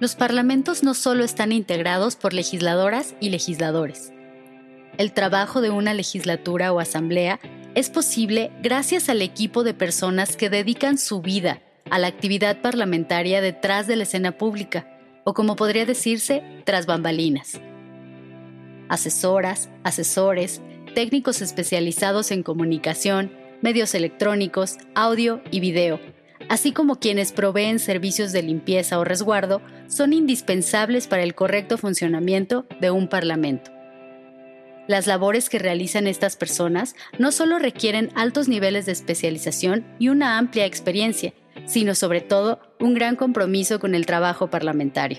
Los parlamentos no solo están integrados por legisladoras y legisladores. El trabajo de una legislatura o asamblea es posible gracias al equipo de personas que dedican su vida a la actividad parlamentaria detrás de la escena pública, o como podría decirse, tras bambalinas. Asesoras, asesores, técnicos especializados en comunicación, medios electrónicos, audio y video, así como quienes proveen servicios de limpieza o resguardo, son indispensables para el correcto funcionamiento de un parlamento. Las labores que realizan estas personas no solo requieren altos niveles de especialización y una amplia experiencia, sino sobre todo un gran compromiso con el trabajo parlamentario.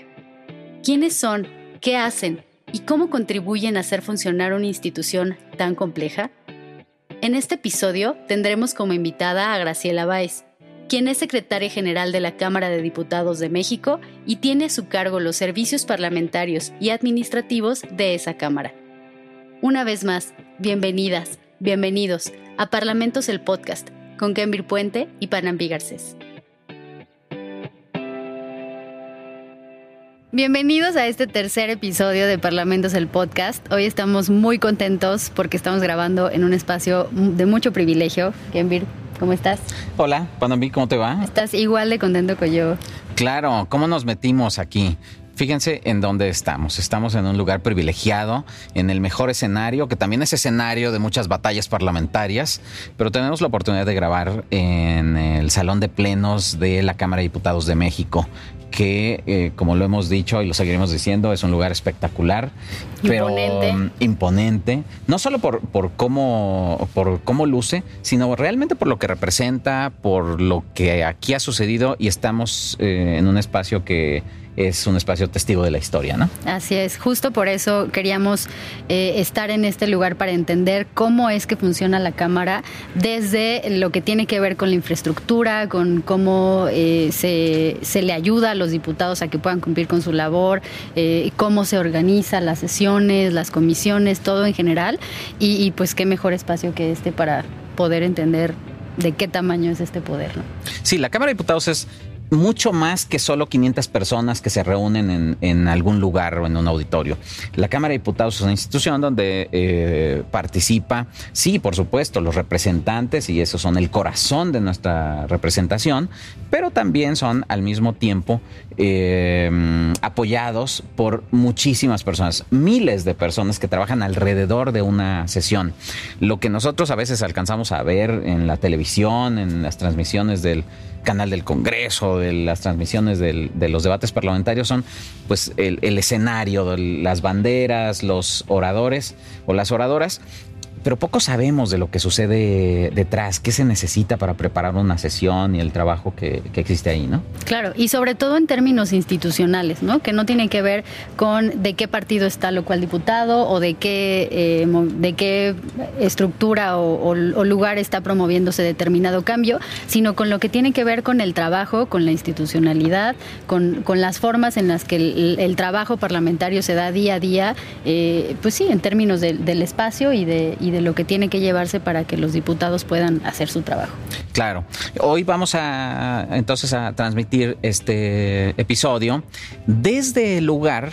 ¿Quiénes son? ¿Qué hacen? ¿Y cómo contribuyen a hacer funcionar una institución tan compleja? En este episodio tendremos como invitada a Graciela Báez, quien es secretaria general de la Cámara de Diputados de México y tiene a su cargo los servicios parlamentarios y administrativos de esa Cámara. Una vez más, bienvenidas, bienvenidos a Parlamentos el Podcast con Kenvir Puente y Panambi Garcés. Bienvenidos a este tercer episodio de Parlamentos el Podcast. Hoy estamos muy contentos porque estamos grabando en un espacio de mucho privilegio. Kenvir, ¿cómo estás? Hola, Panambi, ¿cómo te va? Estás igual de contento que yo. Claro, ¿cómo nos metimos aquí? Fíjense en dónde estamos. Estamos en un lugar privilegiado, en el mejor escenario, que también es escenario de muchas batallas parlamentarias, pero tenemos la oportunidad de grabar en el Salón de Plenos de la Cámara de Diputados de México que, eh, como lo hemos dicho y lo seguiremos diciendo, es un lugar espectacular, imponente. pero mm, imponente, no solo por, por, cómo, por cómo luce, sino realmente por lo que representa, por lo que aquí ha sucedido y estamos eh, en un espacio que es un espacio testigo de la historia, ¿no? Así es, justo por eso queríamos eh, estar en este lugar para entender cómo es que funciona la Cámara desde lo que tiene que ver con la infraestructura, con cómo eh, se, le ayuda a los diputados a que puedan cumplir con su labor, eh, cómo se organizan las sesiones, las comisiones, todo en general, y, y pues qué mejor espacio que este para poder entender de qué tamaño es este poder. ¿no? Sí, la Cámara de Diputados es mucho más que solo 500 personas que se reúnen en, algún lugar o en un auditorio. La Cámara de Diputados es una institución donde eh, participa, sí, por supuesto, los representantes, y esos son el corazón de nuestra representación, pero también son al mismo tiempo eh, apoyados por muchísimas personas, miles de personas que trabajan alrededor de una sesión. Lo que nosotros a veces alcanzamos a ver en la televisión, en las transmisiones del canal del Congreso, de las transmisiones de los debates parlamentarios son pues el, el escenario, las banderas, los oradores o las oradoras pero poco sabemos de lo que sucede detrás, qué se necesita para preparar una sesión y el trabajo que, existe ahí, ¿no? Claro, y sobre todo en términos institucionales, ¿no? Que no tiene que ver con de qué partido está lo cual diputado o de qué, eh, de qué estructura o, lugar está promoviéndose determinado cambio, sino con lo que tiene que ver con el trabajo, con la institucionalidad, con, las formas en las que el, trabajo parlamentario se da día a día, eh, pues sí, en términos del espacio y de de lo que tiene que llevarse para que los diputados puedan hacer su trabajo. Claro. Hoy vamos a entonces a transmitir este episodio desde el lugar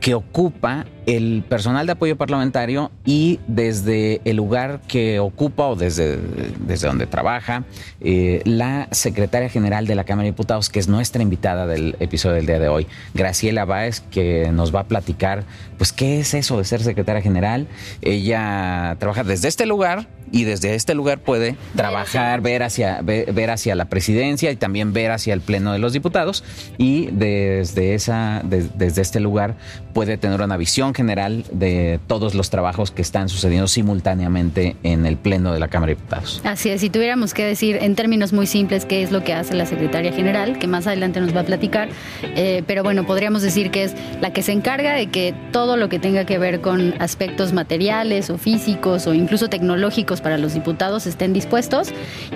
que ocupa el personal de apoyo parlamentario y desde el lugar que ocupa o desde, desde donde trabaja eh, la secretaria general de la Cámara de Diputados, que es nuestra invitada del episodio del día de hoy, Graciela Báez, que nos va a platicar, pues, qué es eso de ser secretaria general. Ella trabaja desde este lugar y desde este lugar puede trabajar, ver hacia, ver, hacia la presidencia y también ver hacia el Pleno de los Diputados y desde, esa, desde este lugar puede tener una visión general de todos los trabajos que están sucediendo simultáneamente en el Pleno de la Cámara de Diputados. Así es, si tuviéramos que decir en términos muy simples qué es lo que hace la Secretaria General, que más adelante nos va a platicar, eh, pero bueno, podríamos decir que es la que se encarga de que todo lo que tenga que ver con aspectos materiales o físicos o incluso tecnológicos para los diputados estén dispuestos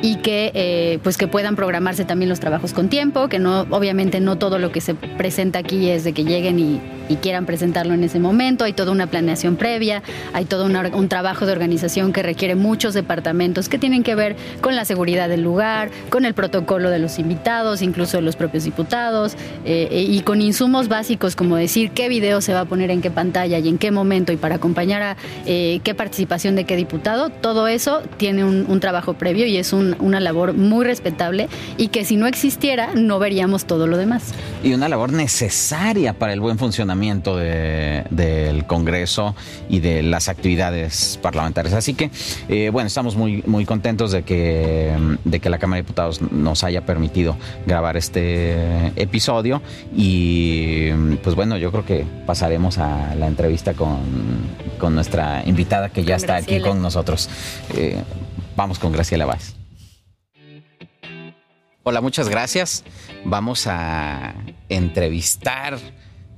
y que eh, pues que puedan programarse también los trabajos con tiempo, que no obviamente no todo lo que se presenta aquí es de que lleguen y, quieran puedan presentarlo en ese momento. Hay toda una planeación previa, hay todo un trabajo de organización que requiere muchos departamentos que tienen que ver con la seguridad del lugar, con el protocolo de los invitados, incluso de los propios diputados, eh, y con insumos básicos como decir qué video se va a poner en qué pantalla y en qué momento y para acompañar a eh, qué participación de qué diputado. Todo eso tiene un, trabajo previo y es una labor muy respetable y que si no existiera no veríamos todo lo demás. Y una labor necesaria para el buen funcionamiento del Congreso y de las actividades parlamentarias. Así que, eh, bueno, estamos muy, muy contentos de que, de que la Cámara de Diputados nos haya permitido grabar este episodio y pues bueno, yo creo que pasaremos a la entrevista con, con nuestra invitada que ya está aquí con nosotros. Eh, vamos con Graciela Vázquez. Hola, muchas gracias. Vamos a entrevistar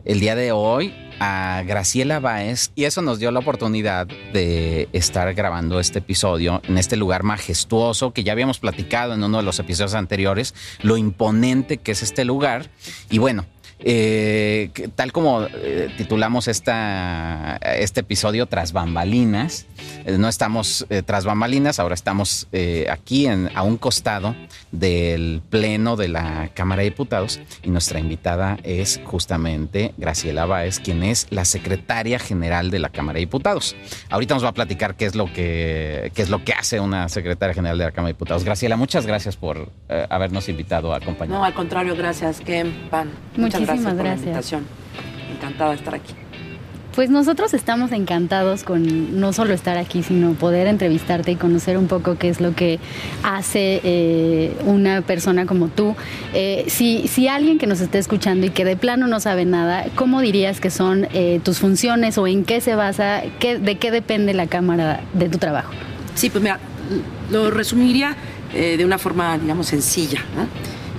el día de hoy a Graciela Báez y eso nos dio la oportunidad de estar grabando este episodio en este lugar majestuoso que ya habíamos platicado en uno de los episodios anteriores, lo imponente que es este lugar. Y bueno, eh, tal como eh, titulamos esta, este episodio tras bambalinas, eh, no estamos tras bambalinas, ahora estamos aquí en, a un costado del pleno de la Cámara de Diputados y nuestra invitada es justamente Graciela Báez, quien es la secretaria general de la Cámara de Diputados. Ahorita nos va a platicar qué es lo que, qué es lo que hace una secretaria general de la Cámara de Diputados. Graciela, muchas gracias por habernos invitado a acompañar. No, al contrario, gracias, Ken, Pan. Muchas gracias, por la invitación. Encantada de estar aquí. Pues nosotros estamos encantados con no solo estar aquí, sino poder entrevistarte y conocer un poco qué es lo que hace eh, una persona como tú. Eh, si, si alguien que nos esté escuchando y que de plano no sabe nada, ¿cómo dirías que son eh, tus funciones o en qué se basa, qué, de qué depende la Cámara de tu trabajo? Sí, pues mira, lo resumiría de una forma, digamos, sencilla.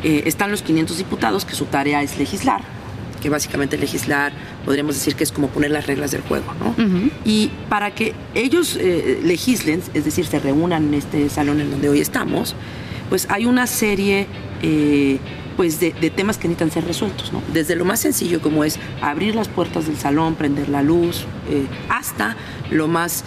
Están los 500 diputados, que su tarea es legislar que básicamente legislar, podríamos decir que es como poner las reglas del juego, ¿no? Y para que ellos eh, legislen, es decir, se reúnan en este salón en donde hoy estamos, pues hay una serie eh, pues de, temas que necesitan ser resueltos, ¿no? Desde lo más sencillo como es abrir las puertas del salón, prender la luz, eh, hasta lo más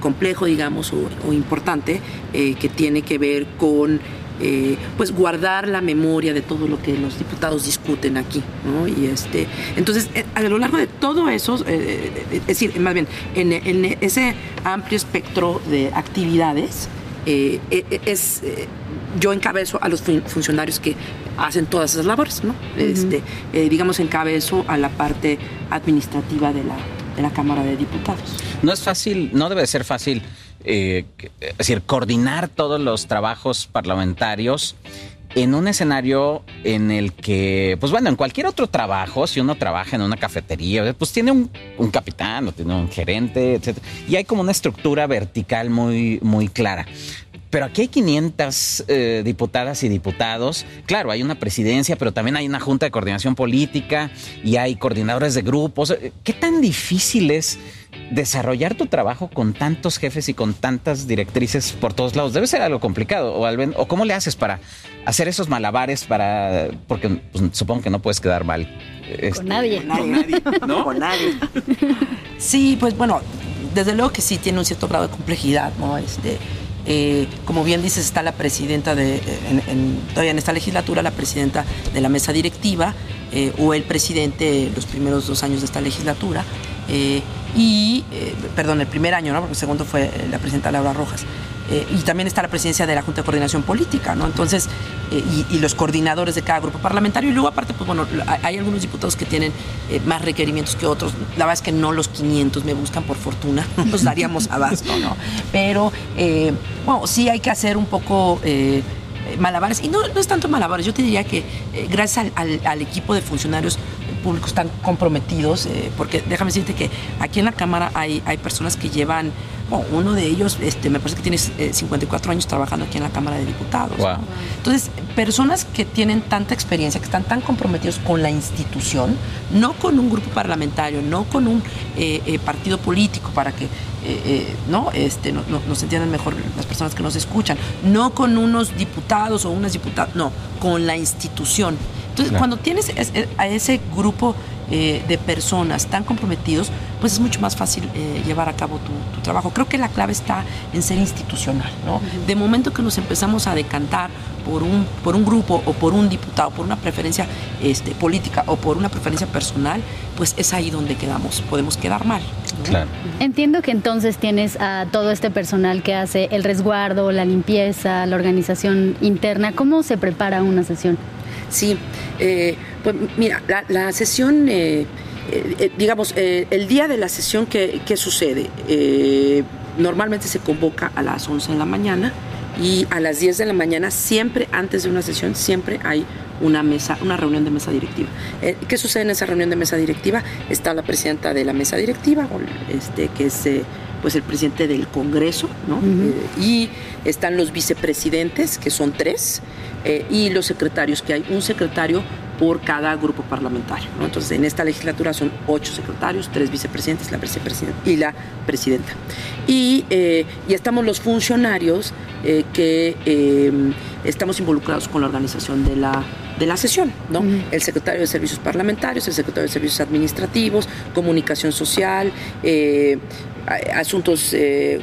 complejo, digamos, o importante, que tiene que ver con eh, pues guardar la memoria de todo lo que los diputados discuten aquí, ¿no? Y este, entonces, eh, a lo largo de todo eso, eh, es decir, más bien, en, ese amplio espectro de actividades, es yo encabezo a los funcionarios que hacen todas esas labores, ¿no? este, digamos, encabezo a la parte administrativa de la, de la Cámara de Diputados. No es fácil, no debe ser fácil eh, es decir, coordinar todos los trabajos parlamentarios en un escenario en el que, pues bueno, en cualquier otro trabajo, si uno trabaja en una cafetería, pues tiene un, capitán o tiene un gerente, etc. Y hay como una estructura vertical muy, muy clara. Pero aquí hay 500 eh, diputadas y diputados. Claro, hay una presidencia, pero también hay una junta de coordinación política y hay coordinadores de grupos. ¿Qué tan difícil es desarrollar tu trabajo con tantos jefes y con tantas directrices por todos lados debe ser algo complicado. O, o cómo le haces para hacer esos malabares para. Porque pues, supongo que no puedes quedar mal. Con este, nadie. Con nadie. ¿No? Con nadie. Sí, pues bueno, desde luego que sí tiene un cierto grado de complejidad, ¿no? Este. Eh, como bien dices, está la presidenta de, todavía en esta legislatura, la presidenta de la mesa directiva, eh, o el presidente los primeros dos años de esta legislatura. Eh, y, eh, perdón, el primer año, ¿no? porque el segundo fue eh, la presidenta Laura Rojas. Y también está la presidencia de la Junta de Coordinación Política, ¿no? Entonces, y, los coordinadores de cada grupo parlamentario. Y luego, aparte, pues bueno, hay algunos diputados que tienen más requerimientos que otros. La verdad es que no los 500 me buscan, por fortuna, no nos daríamos abasto, ¿no? Pero, bueno, sí hay que hacer un poco malabares. Y no, no es tanto malabares, yo te diría que gracias al, equipo de funcionarios públicos están comprometidos, eh, porque déjame decirte que aquí en la Cámara hay, hay personas que llevan, bueno, uno de ellos este, me parece que tiene 54 eh, años trabajando aquí en la Cámara de Diputados. Entonces, personas que tienen tanta experiencia, que están tan comprometidos con la institución, no con un grupo parlamentario, no con un eh, partido político para que eh, eh, ¿no? Este, nos entiendan mejor las personas que nos escuchan. No con unos diputados o unas diputadas, no, con la institución. Entonces, cuando tienes a ese grupo eh, de personas tan comprometidos, pues es mucho más fácil llevar a cabo tu, trabajo. Creo que la clave está en ser institucional, ¿no? De momento que nos empezamos a decantar por un, por un grupo o por un diputado, por una preferencia este, política o por una preferencia personal, pues es ahí donde quedamos, podemos quedar mal. Claro. Entiendo que entonces tienes a todo este personal que hace el resguardo, la limpieza, la organización interna. ¿Cómo se prepara una sesión? Sí, eh, pues mira, la, sesión... Eh, eh, digamos, el día de la sesión, ¿qué, qué sucede? normalmente se convoca a las 11 de la mañana, y a las 10 de la mañana, siempre antes de una sesión, siempre hay una mesa, una reunión de mesa directiva. Eh, ¿Qué sucede en esa reunión de mesa directiva? Está la presidenta de la mesa directiva, este, que es eh, pues el presidente del Congreso, ¿no? Eh, y están los vicepresidentes, que son tres, y los secretarios, que hay un secretario por cada grupo parlamentario. Entonces, en esta legislatura son ocho secretarios, tres vicepresidentes, la vicepresidenta y la presidenta. Y, eh, estamos los funcionarios eh, que eh, estamos involucrados con la organización de la, de la sesión, ¿no? El secretario de Servicios Parlamentarios, el secretario de Servicios Administrativos, Comunicación Social, asuntos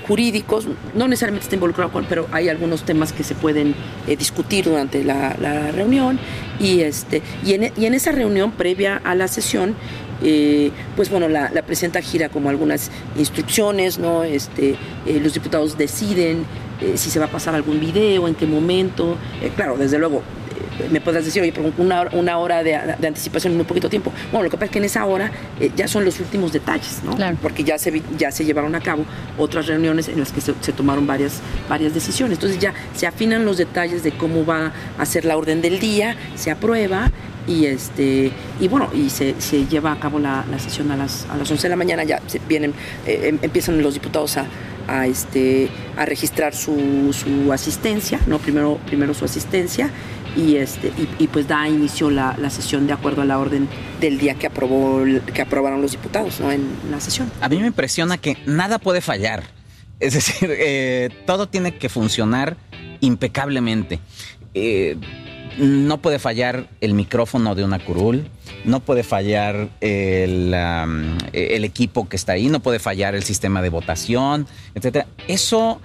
jurídicos, no necesariamente está involucrado, pero hay algunos temas que se pueden discutir durante la, la, reunión y, este, y, en, y en esa reunión previa a la sesión eh, pues bueno, la, presidenta gira como algunas instrucciones, ¿no? Este, eh, los diputados deciden eh, si se va a pasar algún video, en qué momento. claro, desde luego, me podrás decir, oye, pero una, una hora de, anticipación en muy poquito tiempo. Bueno, lo que pasa es que en esa hora ya son los últimos detalles, ¿no? Porque ya se, ya se llevaron a cabo otras reuniones en las que se, se, tomaron varias, varias decisiones. Entonces ya se afinan los detalles de cómo va a ser la orden del día, se aprueba y este y bueno y se, se lleva a cabo la, sesión a las a las 11 de la mañana ya vienen eh, em, empiezan los diputados a, a, este a registrar su, su, asistencia no primero primero su asistencia y este y, pues da inicio la, la, sesión de acuerdo a la orden del día que aprobó que aprobaron los diputados en la sesión. A mí me impresiona que nada puede fallar. Es decir eh, todo tiene que funcionar impecablemente. Eh, no puede fallar el micrófono de una curul, no puede fallar el, equipo que está ahí, no puede fallar el sistema de votación, etc. Eso,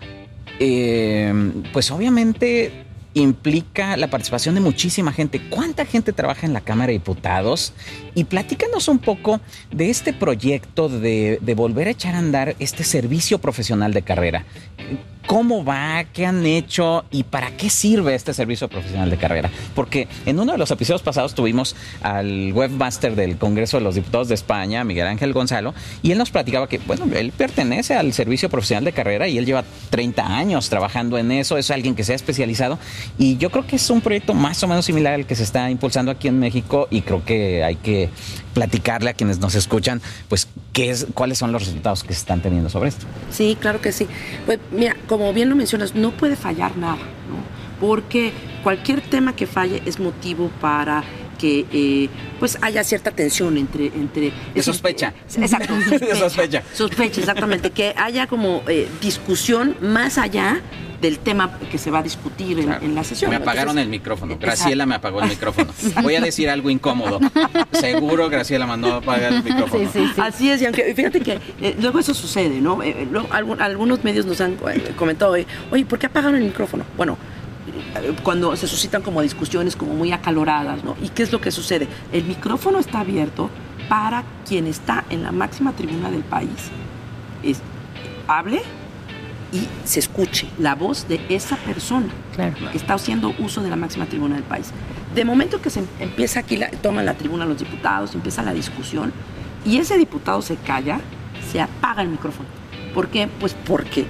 eh, pues obviamente implica la participación de muchísima gente. ¿Cuánta gente trabaja en la Cámara de Diputados? Y platícanos un poco de este proyecto de, de volver a echar a andar este servicio profesional de carrera cómo va, qué han hecho y para qué sirve este servicio profesional de carrera. Porque en uno de los episodios pasados tuvimos al webmaster del Congreso de los Diputados de España, Miguel Ángel Gonzalo, y él nos platicaba que, bueno, él pertenece al servicio profesional de carrera y él lleva 30 años trabajando en eso, es alguien que se ha especializado y yo creo que es un proyecto más o menos similar al que se está impulsando aquí en México y creo que hay que platicarle a quienes nos escuchan, pues, qué es, cuáles son los resultados que se están teniendo sobre esto. Sí, claro que sí. Pues mira, como bien lo mencionas, no puede fallar nada, ¿no? Porque cualquier tema que falle es motivo para que eh, pues haya cierta tensión entre... entre sospecha. Exacto. Sospecha. sospecha. exactamente. Que haya como eh, discusión más allá del tema que se va a discutir en, la sesión. Me apagaron el micrófono. Graciela me apagó el micrófono. Voy a decir algo incómodo. Seguro Graciela mandó a apagar el micrófono. Así es, y aunque fíjate que eh, luego eso sucede, ¿no? Eh, algunos medios nos han eh, comentado, oye, ¿por qué apagaron el micrófono? Bueno, cuando se suscitan como discusiones como muy acaloradas, ¿no? ¿Y qué es lo que sucede? El micrófono está abierto para quien está en la máxima tribuna del país. Es, hable y se escuche la voz de esa persona que está haciendo uso de la máxima tribuna del país. De momento que se empieza aquí, la, toman la tribuna los diputados, empieza la discusión y ese diputado se calla, se apaga el micrófono. ¿Por qué? Pues porque,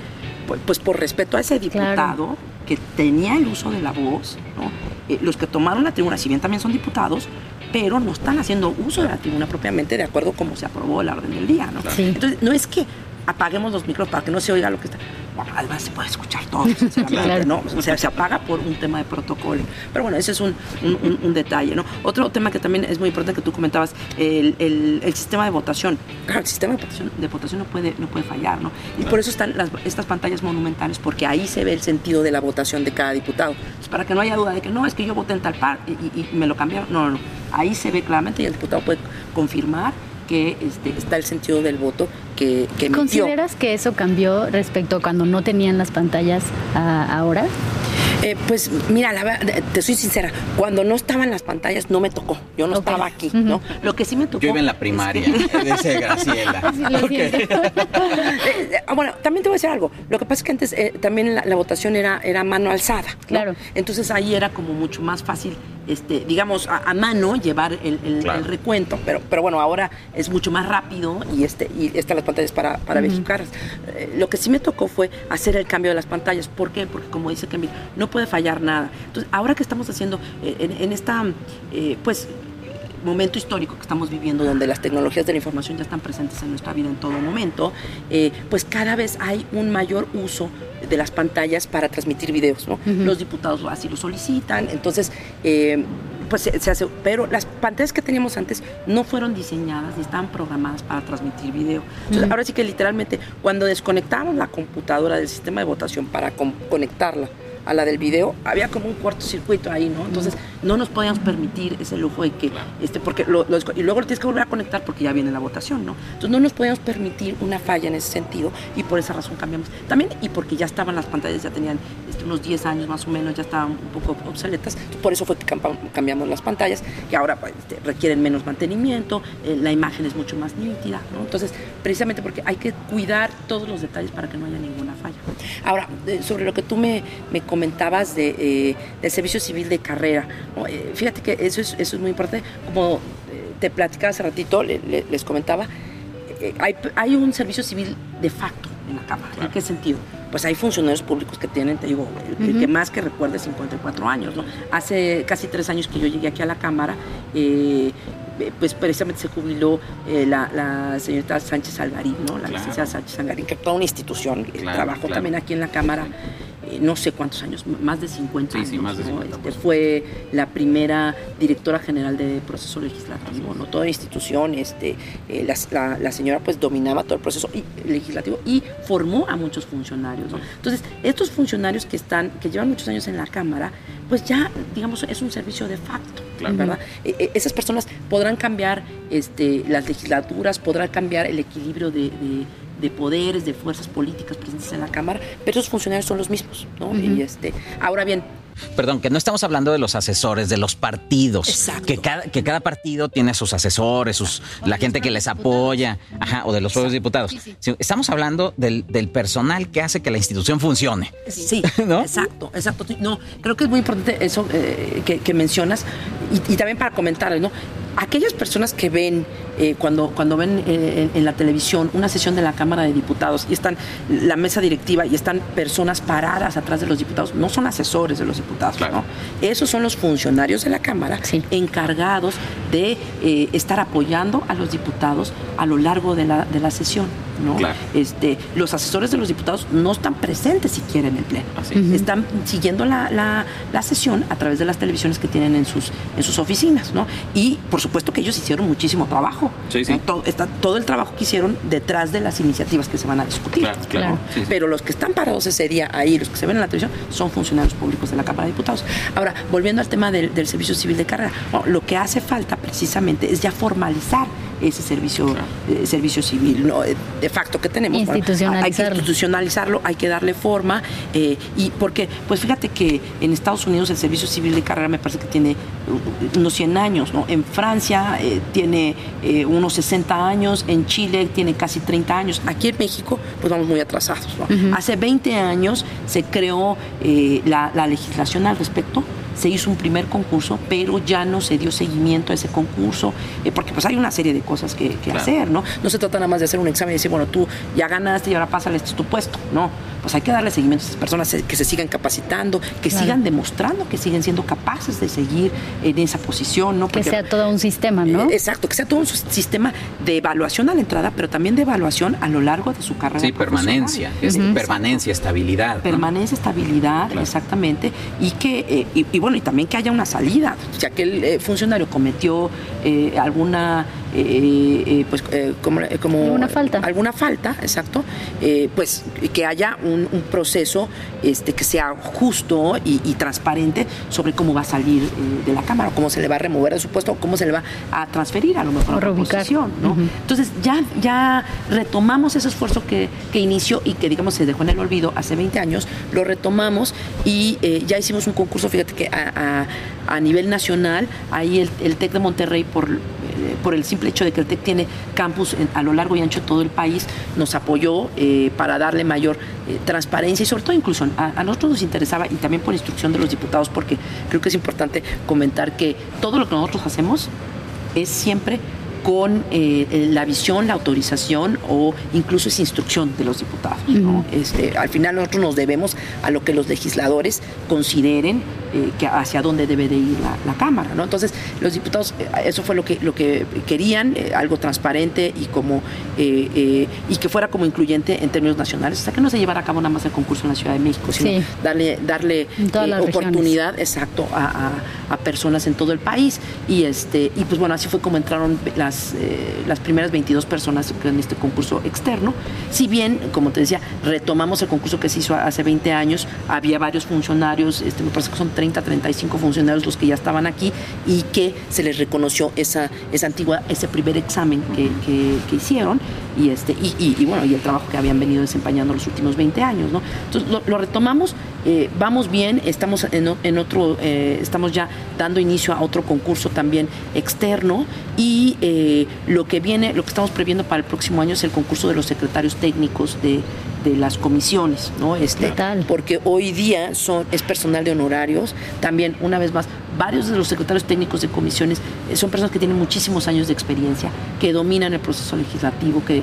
pues por respeto a ese diputado que tenía el uso de la voz, eh, los que tomaron la tribuna, si bien también son diputados, pero no están haciendo uso de la tribuna propiamente de acuerdo a cómo se aprobó la orden del día. ¿no? Entonces, no es que apaguemos los micros para que no se oiga lo que está. Bueno, además se puede escuchar todo, sinceramente, ¿no? O sea, se apaga por un tema de protocolo. Pero bueno, ese es un, un, detalle, ¿no? Otro tema que también es muy importante que tú comentabas, el, el, el sistema de votación. el sistema de votación, de votación no, puede, no puede fallar, ¿no? Y por eso están las, estas pantallas monumentales, porque ahí se ve el sentido de la votación de cada diputado. Pues para que no haya duda de que no, es que yo voté en tal par y, y me lo cambiaron. No, no, no. Ahí se ve claramente y el diputado puede confirmar que este, está el sentido del voto que, que ¿Consideras que eso cambió respecto a cuando no tenían las pantallas ahora? Eh, pues mira, la verdad, te soy sincera, cuando no estaban las pantallas no me tocó, yo no estaba aquí, ¿no? Lo que sí me tocó... Yo iba en la primaria, de Graciela. Eh, ah, bueno, también te voy a decir algo, lo que pasa es que antes eh, también la, votación era, era mano alzada, claro. Entonces ahí era como mucho más fácil, este, digamos, a, mano llevar el, recuento, pero, pero bueno, ahora es mucho más rápido y, este, y están las pantallas para, para verificar. lo que sí me tocó fue hacer el cambio de las pantallas, ¿por qué? Porque como dice Camila, no puede fallar nada. Entonces, ahora que estamos haciendo eh, en, en esta, eh, pues, momento histórico que estamos viviendo, donde las tecnologías de la información ya están presentes en nuestra vida en todo momento, eh, pues cada vez hay un mayor uso de las pantallas para transmitir videos. ¿no? Los diputados así lo solicitan, entonces, pues se, hace. Pero las pantallas que teníamos antes no fueron diseñadas ni estaban programadas para transmitir video. Entonces, ahora sí que literalmente, cuando desconectamos la computadora del sistema de votación para conectarla, a la del video, había como un cortocircuito ahí, ¿no? Entonces no nos podíamos permitir ese lujo de que, este, porque lo, y luego lo tienes que volver a conectar porque ya viene la votación, ¿no? Entonces no nos podíamos permitir una falla en ese sentido y por esa razón cambiamos. También y porque ya estaban las pantallas, ya tenían unos 10 años más o menos, ya estaban un poco obsoletas, por eso fue que cambiamos las pantallas, que ahora pues, este, requieren menos mantenimiento, eh, la imagen es mucho más nítida, ¿no? Entonces, precisamente porque hay que cuidar todos los detalles para que no haya ninguna falla. Ahora, eh, sobre lo que tú me, me comentabas de, eh, del servicio civil de carrera. Fíjate que eso es, eso es muy importante. Como te platicaba hace ratito, les comentaba, hay, hay, un servicio civil de facto en la Cámara. ¿En qué sentido? Pues hay funcionarios públicos que tienen, te digo, el, que más que recuerde 54 años. ¿no? Hace casi tres años que yo llegué aquí a la Cámara, pues precisamente se jubiló la, señorita Sánchez Algarín, ¿no? la licenciada Sánchez Algarín, que toda una institución, trabajó también aquí en la Cámara no sé cuántos años, más de 50 años. Este, fue la primera directora general de proceso legislativo, ¿no? toda institución, este, eh, la, señora pues dominaba todo el proceso legislativo y formó a muchos funcionarios. Entonces, estos funcionarios que están, que llevan muchos años en la Cámara, pues ya, digamos, es un servicio de facto, ¿verdad? E, e, esas personas podrán cambiar este, las legislaturas, podrán cambiar el equilibrio de de poderes, de fuerzas políticas presentes en la Cámara, pero esos funcionarios son los mismos, ¿no? Y este, ahora bien, Perdón, que no estamos hablando de los asesores, de los partidos. Exacto. Que cada, que cada partido tiene sus asesores, sus, la gente que les apoya, ajá, o de los propios diputados. Estamos hablando del, del, personal que hace que la institución funcione. Sí, ¿no? exacto, exacto. No, creo que es muy importante eso eh, que, mencionas y, y, también para comentar, ¿no? Aquellas personas que ven eh, cuando, cuando ven eh, en, la televisión una sesión de la Cámara de Diputados y están la mesa directiva y están personas paradas atrás de los diputados, no son asesores de los diputados, ¿no? Esos son los funcionarios de la Cámara encargados de eh, estar apoyando a los diputados a lo largo de la, de la sesión. ¿No? Este, los asesores de los diputados no están presentes siquiera en el pleno. Están siguiendo la, la, sesión a través de las televisiones que tienen en sus, en sus oficinas, ¿no? Y por supuesto que ellos hicieron muchísimo trabajo. Todo, está, todo el trabajo que hicieron detrás de las iniciativas que se van a discutir. Claro, Pero los que están parados ese día ahí, los que se ven en la televisión, son funcionarios públicos de la Cámara de Diputados. Ahora, volviendo al tema del, servicio civil de carrera, lo que hace falta precisamente es ya formalizar ese servicio, eh, servicio civil ¿no? Eh, de facto que tenemos. Institucionalizarlo. hay que institucionalizarlo, hay que darle forma. Eh, y porque, pues fíjate que en Estados Unidos el servicio civil de carrera me parece que tiene unos 100 años, ¿no? En Francia tiene unos 60 años, en Chile tiene casi 30 años. Aquí en México, pues vamos muy atrasados. Hace 20 años se creó la, la legislación al respecto se hizo un primer concurso, pero ya no se dio seguimiento a ese concurso, eh, porque pues hay una serie de cosas que, hacer, ¿no? No se trata nada más de hacer un examen y decir, bueno, tú ya ganaste y ahora pásale, este es tu puesto, ¿no? Pues hay que darle seguimiento a esas personas, eh, que se sigan capacitando, que sigan demostrando que siguen siendo capaces de seguir en esa posición, ¿no? que sea todo un sistema, ¿no? Eh, exacto, que sea todo un sistema de evaluación a la entrada, pero también de evaluación a lo largo de su carrera. Sí, permanencia, permanencia, estabilidad. Permanencia, estabilidad, exactamente, y que, eh, y, bueno, y también que haya una salida, o sea, que el funcionario cometió alguna eh, eh, pues eh, como, como, alguna falta. alguna falta exacto pues que haya un, proceso este que sea justo y, transparente sobre cómo va a salir de la cámara cómo se le va a remover de su puesto cómo se le va a transferir a lo mejor a la posición ¿no? entonces ya ya retomamos ese esfuerzo que, que, inició y que digamos se dejó en el olvido hace 20 años lo retomamos y ya hicimos un concurso fíjate que a, a, nivel nacional ahí el, el TEC de Monterrey por por el simple hecho de que el TEC tiene campus a lo largo y ancho de todo el país, nos apoyó eh, para darle mayor eh, transparencia y sobre todo inclusión. A, nosotros nos interesaba y también por instrucción de los diputados, porque creo que es importante comentar que todo lo que nosotros hacemos es siempre con eh, la visión, la autorización o incluso esa instrucción de los diputados. este, al final nosotros nos debemos a lo que los legisladores consideren eh, que hacia dónde debe de ir la, Cámara. ¿no? Entonces, los diputados, eh, eso fue lo que, lo que querían, algo transparente y, como, y que fuera como incluyente en términos nacionales. O sea, que no se llevara a cabo nada más el concurso en la Ciudad de México, sino darle, darle oportunidad exacto a, a, personas en todo el país. Y, este, y pues bueno, así fue como entraron las eh, las, primeras 22 personas en este concurso externo. Si bien, como te decía, retomamos el concurso que se hizo hace 20 años, había varios funcionarios, este, me parece que son 30, 35 funcionarios los que ya estaban aquí y que se les reconoció esa, esa antigua, ese primer examen que, que, hicieron y, este, y, bueno, y el trabajo que habían venido desempeñando los últimos 20 años. ¿no? Entonces lo, retomamos, eh, vamos bien, estamos en, en otro, eh, estamos ya dando inicio a otro concurso también externo y eh, lo que viene, lo que estamos previendo para el próximo año es el concurso de los secretarios técnicos de, las comisiones, ¿no? Este, porque hoy día son, es personal de honorarios, también una vez más, varios de los secretarios técnicos de comisiones eh, son personas que tienen muchísimos años de experiencia, que dominan el proceso legislativo, que,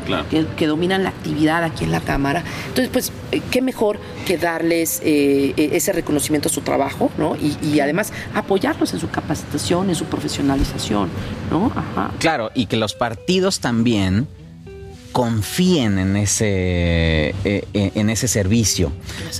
que, dominan la actividad aquí en la Cámara. Entonces, pues, eh, qué mejor que darles ese reconocimiento a su trabajo, ¿no? Y, y, además apoyarlos en su capacitación, en su profesionalización, ¿no? Ajá. Claro, y que los partidos también confíen en ese, eh, eh, en ese servicio.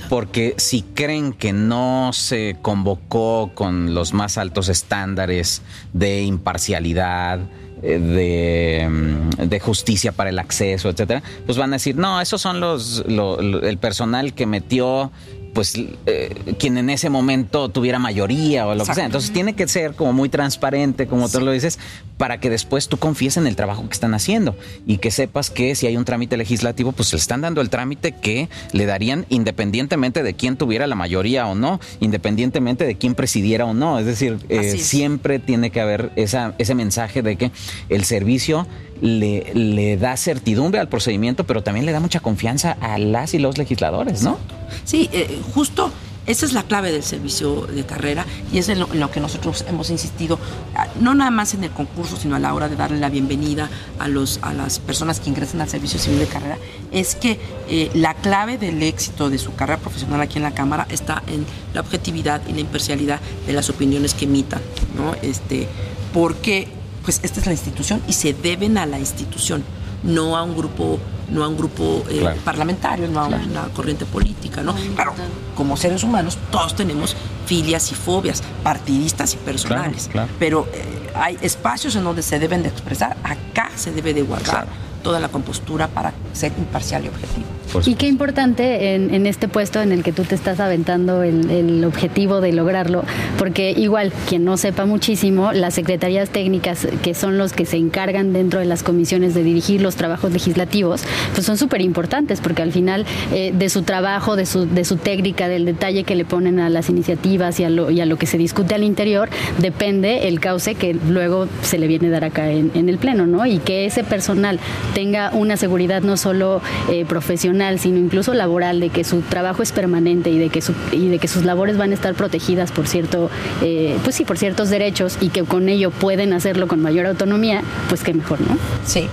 Porque si creen que no se convocó con los más altos estándares de imparcialidad, eh, mm, de, justicia para el acceso, etcétera, pues van a decir, no, esos son los, el personal que metió pues eh, quien en ese momento tuviera mayoría o lo que sea. Entonces tiene que ser como muy transparente, como tú lo dices, para que después tú confíes en el trabajo que están haciendo y que sepas que si hay un trámite legislativo, pues le están dando el trámite que le darían independientemente de quién tuviera la mayoría o no, independientemente de quién presidiera o no. Es decir, eh, siempre tiene que haber esa, ese mensaje de que el servicio le, da certidumbre al procedimiento, pero también le da mucha confianza a las y los legisladores, ¿no? Sí, eh, justo esa es la clave del servicio de carrera y es en lo, que nosotros hemos insistido, ah, no nada más en el concurso, sino a la hora de darle la bienvenida a, los, a las personas que ingresan al servicio civil de carrera, es que eh, la clave del éxito de su carrera profesional aquí en la Cámara está en la objetividad y la imparcialidad de las opiniones que emitan, ¿no? Este, porque pues esta es la institución y se deben a la institución, no a un grupo no a un grupo eh, parlamentario, no a una corriente política, ¿no? Claro, como seres humanos todos tenemos filias y fobias, partidistas y personales, pero eh, hay espacios en donde se deben de expresar, acá se debe de guardar toda la compostura para ser imparcial y objetivo. Y qué importante en, este puesto en el que tú te estás aventando el, objetivo de lograrlo, porque igual, quien no sepa muchísimo, las secretarías técnicas, que son los que se encargan dentro de las comisiones de dirigir los trabajos legislativos, pues son súper importantes, porque al final eh, de su trabajo, de su, de su técnica, del detalle que le ponen a las iniciativas y a lo, y a lo que se discute al interior, depende el cauce que luego se le viene a dar acá en, en el Pleno, ¿no? Y que ese personal tenga una seguridad no solo eh, profesional, sino incluso laboral, de que su trabajo es permanente y de que, su, y de que sus labores van a estar protegidas por cierto, eh, pues sí, por ciertos derechos y que con ello pueden hacerlo con mayor autonomía, pues qué mejor, ¿no? Sí.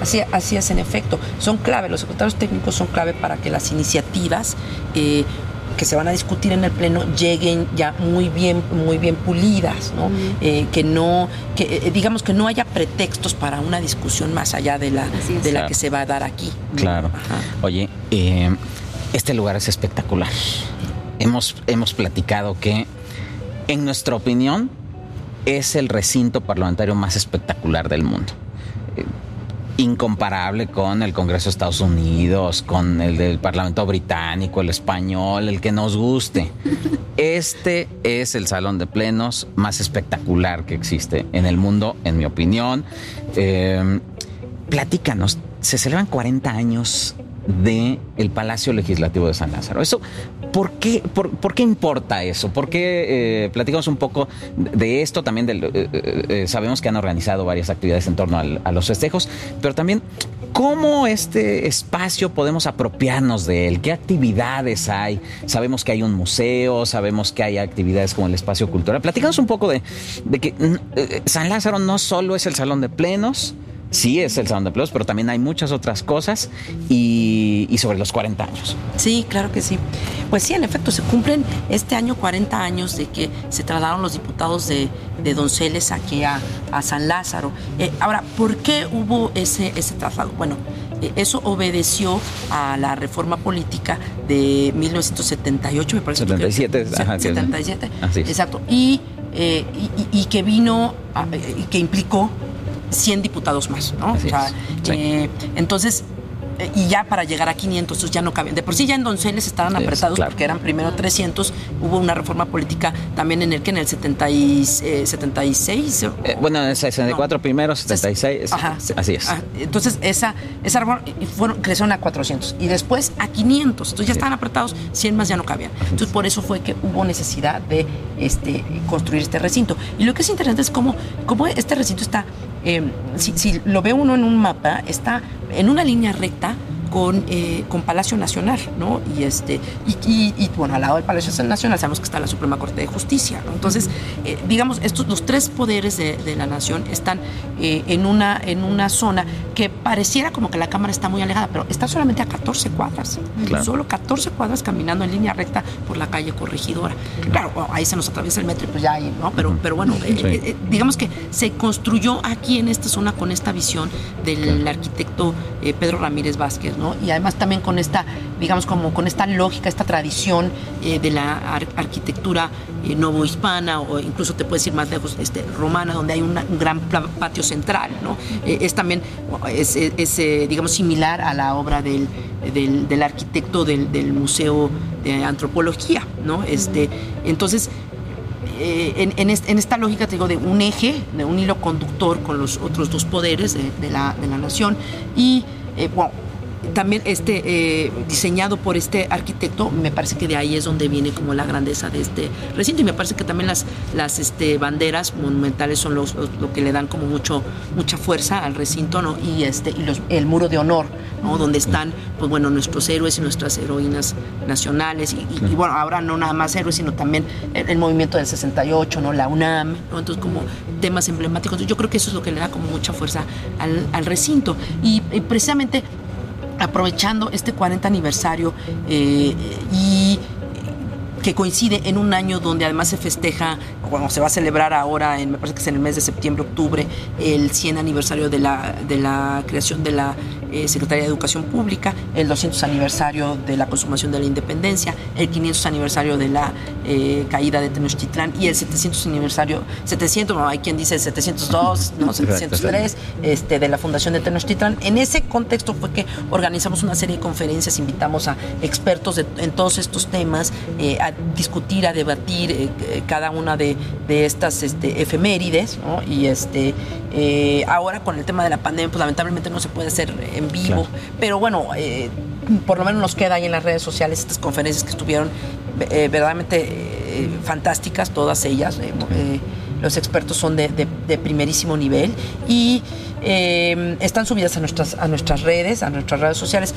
así, así es en efecto. Son clave, los secretarios técnicos son clave para que las iniciativas eh, que se van a discutir en el pleno lleguen ya muy bien muy bien pulidas no eh, que no que eh, digamos que no haya pretextos para una discusión más allá de la de la que se va a dar aquí claro. Oye eh, este lugar es espectacular. Hemos hemos platicado que en nuestra opinión es el recinto parlamentario más espectacular del mundo incomparable con el Congreso de Estados Unidos, con el del Parlamento británico, el español, el que nos guste. Este es el salón de plenos más espectacular que existe en el mundo, en mi opinión. Eh, platícanos, se celebran 40 años de el Palacio Legislativo de San Lázaro. Eso, ¿por qué, por, qué importa eso? ¿Por qué eh, platicamos un poco de esto? También eh, eh, sabemos que han organizado varias actividades en torno a los festejos, pero también cómo este espacio podemos apropiarnos de él, qué actividades hay. Sabemos que hay un museo, sabemos que hay actividades como el espacio cultural. Platicamos un poco de, de que mm, San Lázaro no solo es el salón de plenos, sí es el Salón de pero también hay muchas otras cosas y, sobre los 40 años. Sí, claro que sí. Pues sí, en efecto, se cumplen este año 40 años de que se trasladaron los diputados de, Donceles aquí a, San Lázaro. Eh, ahora, ¿por qué hubo ese, ese traslado? Bueno, eh, eso obedeció a la reforma política de 1978, me parece. 77, que, ajá, 77, exacto. Y, eh, y, y, que vino, y que implicó 100 diputados más, ¿no? O sea, eh, entonces, eh, y ya para llegar a 500, entonces ya no caben. De por sí ya en Donceles estaban apretados porque eran primero 300. Hubo una reforma política también en el que en el 70 y, 76. Eh, bueno, en el 64 primero, 76. Ajá, así es. entonces esa, esa reforma fueron, crecieron a 400 y después a 500. Entonces ya estaban apretados, 100 más ya no cabían. Entonces por eso fue que hubo necesidad de este, construir este recinto. Y lo que es interesante es cómo, cómo este recinto está eh, si, si, lo ve uno en un mapa, está en una línea recta con, eh, con Palacio Nacional, ¿no? Y, este, y, y, bueno, al lado del Palacio Nacional sabemos que está la Suprema Corte de Justicia, ¿no? Entonces, eh, digamos, estos, los tres poderes de, la nación están eh, en, una, en una zona que pareciera como que la Cámara está muy alejada, pero está solamente a 14 cuadras, solo 14 cuadras caminando en línea recta por la calle Corregidora. Claro, ahí se nos atraviesa el metro y pues ya ahí, ¿no? Pero, pero bueno, digamos que se construyó aquí en esta zona con esta visión del arquitecto Pedro Ramírez Vázquez, y además también con esta, digamos, como con esta lógica, esta tradición eh, de la arquitectura eh, novohispana o incluso te puedes ir más lejos, este, romana, donde hay un gran patio central, ¿no? Eh, es también, es, digamos, similar a la obra del, del, arquitecto del, Museo de Antropología, ¿no? Este, entonces, en, esta lógica, te digo, de un eje, de un hilo conductor con los otros dos poderes de, la, de la, nación y, bueno, también este eh, diseñado por este arquitecto, me parece que de ahí es donde viene como la grandeza de este recinto y me parece que también las, las este, banderas monumentales son los, lo que le dan como mucho mucha fuerza al recinto, ¿no? Y este y los, el muro de honor, ¿no? Donde están pues bueno nuestros héroes y nuestras heroínas nacionales y, bueno ahora no nada más héroes sino también el, movimiento del 68, ¿no? La UNAM, ¿no? Entonces como temas emblemáticos. Yo creo que eso es lo que le da como mucha fuerza al, al recinto y precisamente aprovechando este 40 aniversario eh, y que coincide en un año donde además se festeja, bueno, se va a celebrar ahora, en, me parece que es en el mes de septiembre, octubre, el 100 aniversario de la, de la creación de la eh, Secretaría de Educación Pública, el 200 aniversario de la consumación de la independencia, el 500 aniversario de la eh, caída de Tenochtitlán y el 700 aniversario, 700, no, hay quien dice 702, no, 703, este, de la fundación de Tenochtitlán. En ese contexto fue que organizamos una serie de conferencias, invitamos a expertos en todos estos temas eh, a discutir, a debatir cada una de, estas este, efemérides, ¿no? Y este, ahora con el tema de la pandemia, pues lamentablemente no se puede hacer en vivo. Pero bueno, eh, por lo menos nos queda ahí en las redes sociales estas conferencias que estuvieron eh, verdaderamente eh, fantásticas, todas ellas. Eh, los expertos son de, primerísimo nivel y están subidas a nuestras, a nuestras redes, a nuestras redes sociales.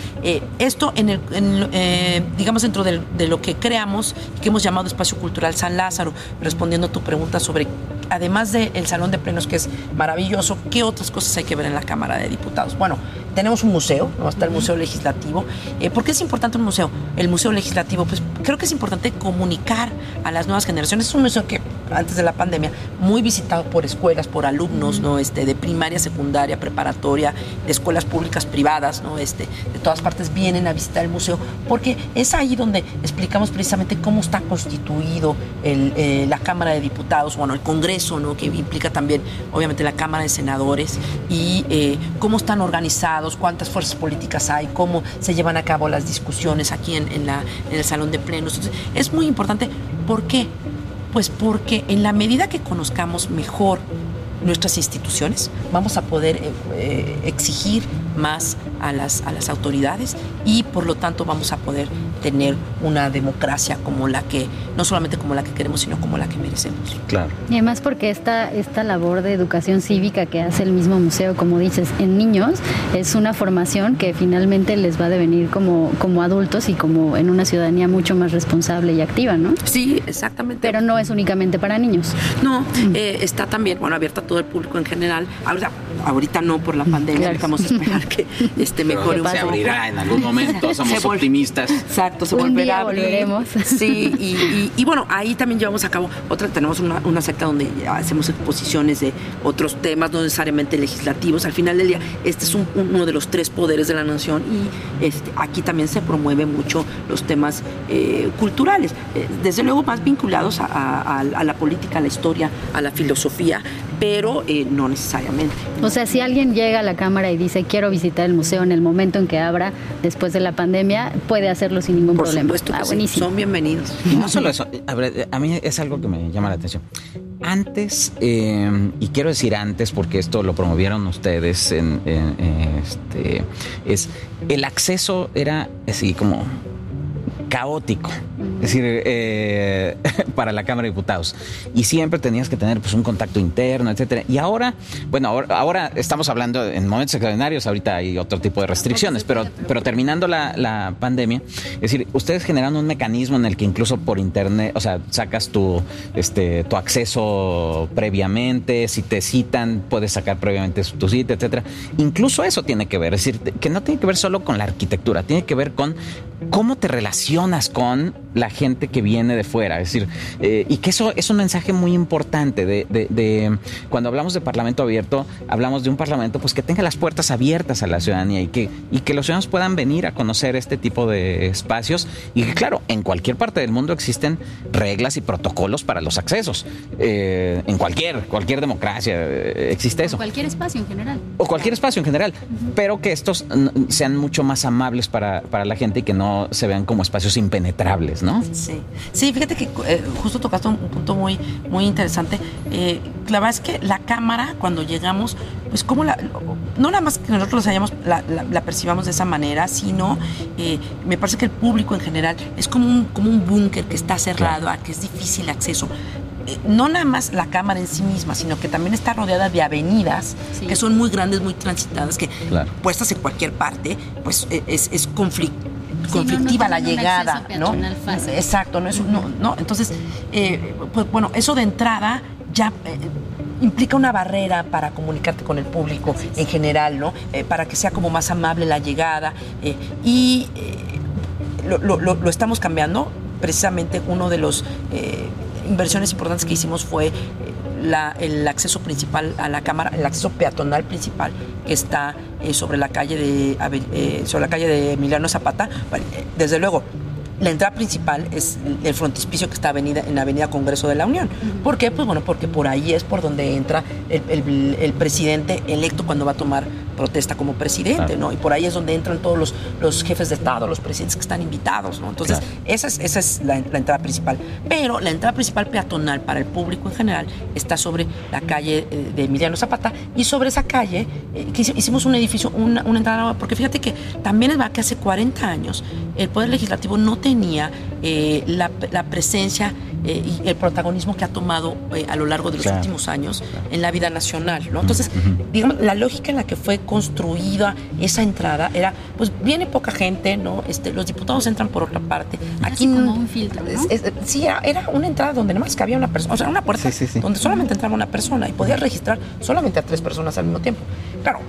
esto, en el, digamos, dentro de, de, lo que creamos, que hemos llamado Espacio Cultural San Lázaro, respondiendo a tu pregunta sobre además del Salón de Plenos, que es maravilloso, ¿qué otras cosas hay que ver en la Cámara de Diputados? Bueno, tenemos un museo, ¿no? está el Museo Legislativo. Eh, ¿Por qué es importante un museo? El Museo Legislativo, pues creo que es importante comunicar a las nuevas generaciones. Es un museo que antes de la pandemia, muy visitado por escuelas, por alumnos, ¿no? Este, de primaria, secundaria, preparatoria, de escuelas públicas, privadas, ¿no? Este, de todas partes vienen a visitar el museo, porque es ahí donde explicamos precisamente cómo está constituido eh, la Cámara de Diputados, bueno, el Congreso, ¿no? Que implica también, obviamente, la Cámara de Senadores, y eh, cómo están organizados, cuántas fuerzas políticas hay, cómo se llevan a cabo las discusiones aquí en, la, en el Salón de Plenos. Entonces, es muy importante. ¿Por qué? Pues porque en la medida que conozcamos mejor nuestras instituciones, vamos a poder eh, eh, exigir más a las, a las autoridades y por lo tanto vamos a poder tener una democracia como la que, no solamente como la que queremos, sino como la que merecemos. Claro. Y además porque esta, esta labor de educación cívica que hace el mismo museo, como dices, en niños, es una formación que finalmente les va a devenir como, como adultos y como en una ciudadanía mucho más responsable y activa, ¿no? Sí, exactamente. Pero no es únicamente para niños. No, mm. eh, está también, bueno, abierta a todo el público en general. Ahorita, ahorita no por la pandemia, estamos a esperar que este, poco. Se abrirá en algún momento, somos optimistas. Exacto, se volverá a abrir. Sí, y, bueno, ahí también llevamos a cabo otra, tenemos una, una secta donde hacemos exposiciones de otros temas, no necesariamente legislativos. Al final del día, este es uno de los tres poderes de la nación y este, aquí también se promueve mucho los temas eh, culturales, eh, desde luego más vinculados a, la política, a la historia, a la filosofía, pero eh, no necesariamente. O sea, si alguien llega a la Cámara y dice quiero visitar el museo en el momento en que abra, después de la pandemia, puede hacerlo sin ningún Por problema. Supuesto ah, buenísimo. Son bienvenidos. No solo eso, a, mí es algo que me llama la atención. Antes, eh, y quiero decir antes porque esto lo promovieron ustedes, en, este, es el acceso era así como caótico, es decir, eh, para la Cámara de Diputados. Y siempre tenías que tener pues, un contacto interno, etcétera. Y ahora, bueno, ahora, estamos hablando en momentos extraordinarios, ahorita hay otro tipo de restricciones, pero, pero terminando la, pandemia, es decir, ustedes generan un mecanismo en el que incluso por internet, o sea, sacas tu, este, tu acceso previamente, si te citan, puedes sacar previamente tu sitio, etcétera. Incluso eso tiene que ver, es decir, que no tiene que ver solo con la arquitectura, tiene que ver con cómo te relacionas con la gente que viene de fuera. Es decir, eh, y que eso es un mensaje muy importante de, cuando hablamos de parlamento abierto, hablamos de un parlamento pues que tenga las puertas abiertas a la ciudadanía y que, y que los ciudadanos puedan venir a conocer este tipo de espacios. Y que claro, en cualquier parte del mundo existen reglas y protocolos para los accesos. Eh, en cualquier, cualquier democracia eh, existe eso. O cualquier espacio en general. O cualquier espacio en general. Pero que estos sean mucho más amables para, para la gente y que no se vean como espacios impenetrables, ¿no? Sí, sí fíjate que eh, justo tocaste un, punto muy, muy interesante. Eh, la verdad es que la cámara, cuando llegamos, pues como la, no nada más que nosotros hayamos, la, percibamos de esa manera, sino eh, me parece que el público en general es como un, como un búnker que está cerrado, a que es difícil acceso. No nada más la cámara en sí misma, sino que también está rodeada de avenidas que son muy grandes, muy transitadas, que puestas en cualquier parte, pues es, es conflicto conflictiva la llegada, ¿no? Exacto, no es no, no. Entonces, eh, pues bueno, eso de entrada ya eh, implica una barrera para comunicarte con el público en general, ¿no? Eh, para que sea como más amable la llegada y lo, lo, lo, estamos cambiando. Precisamente uno de los inversiones importantes que hicimos fue el acceso principal a la cámara, el acceso peatonal principal que está eh, sobre la calle de eh, sobre la calle de Emiliano Zapata. Desde luego, la entrada principal es el frontispicio que está avenida, en la Avenida Congreso de la Unión. ¿Por qué? Pues bueno, porque por ahí es por donde entra el, presidente electo cuando va a tomar protesta como presidente, ¿no? Y por ahí es donde entran todos los, los jefes de Estado, los presidentes que están invitados, ¿no? Entonces, esa es, esa es la, entrada principal. Pero la entrada principal peatonal para el público en general está sobre la calle eh, de Emiliano Zapata y sobre esa calle eh, hicimos un edificio, una, una entrada, porque fíjate que también es verdad que hace 40 años el Poder Legislativo no tenía eh, la, la presencia eh, y el protagonismo que ha tomado eh, a lo largo de los últimos años en la vida nacional. ¿no? Entonces, digamos, la lógica en la que fue construida esa entrada era, pues viene poca gente, ¿no? Este, los diputados entran por otra parte. Aquí como un filtro, ¿no? sí, era, una entrada donde nada más cabía una persona, o sea, una puerta donde solamente entraba una persona y podía registrar solamente a tres personas al mismo tiempo. Claro,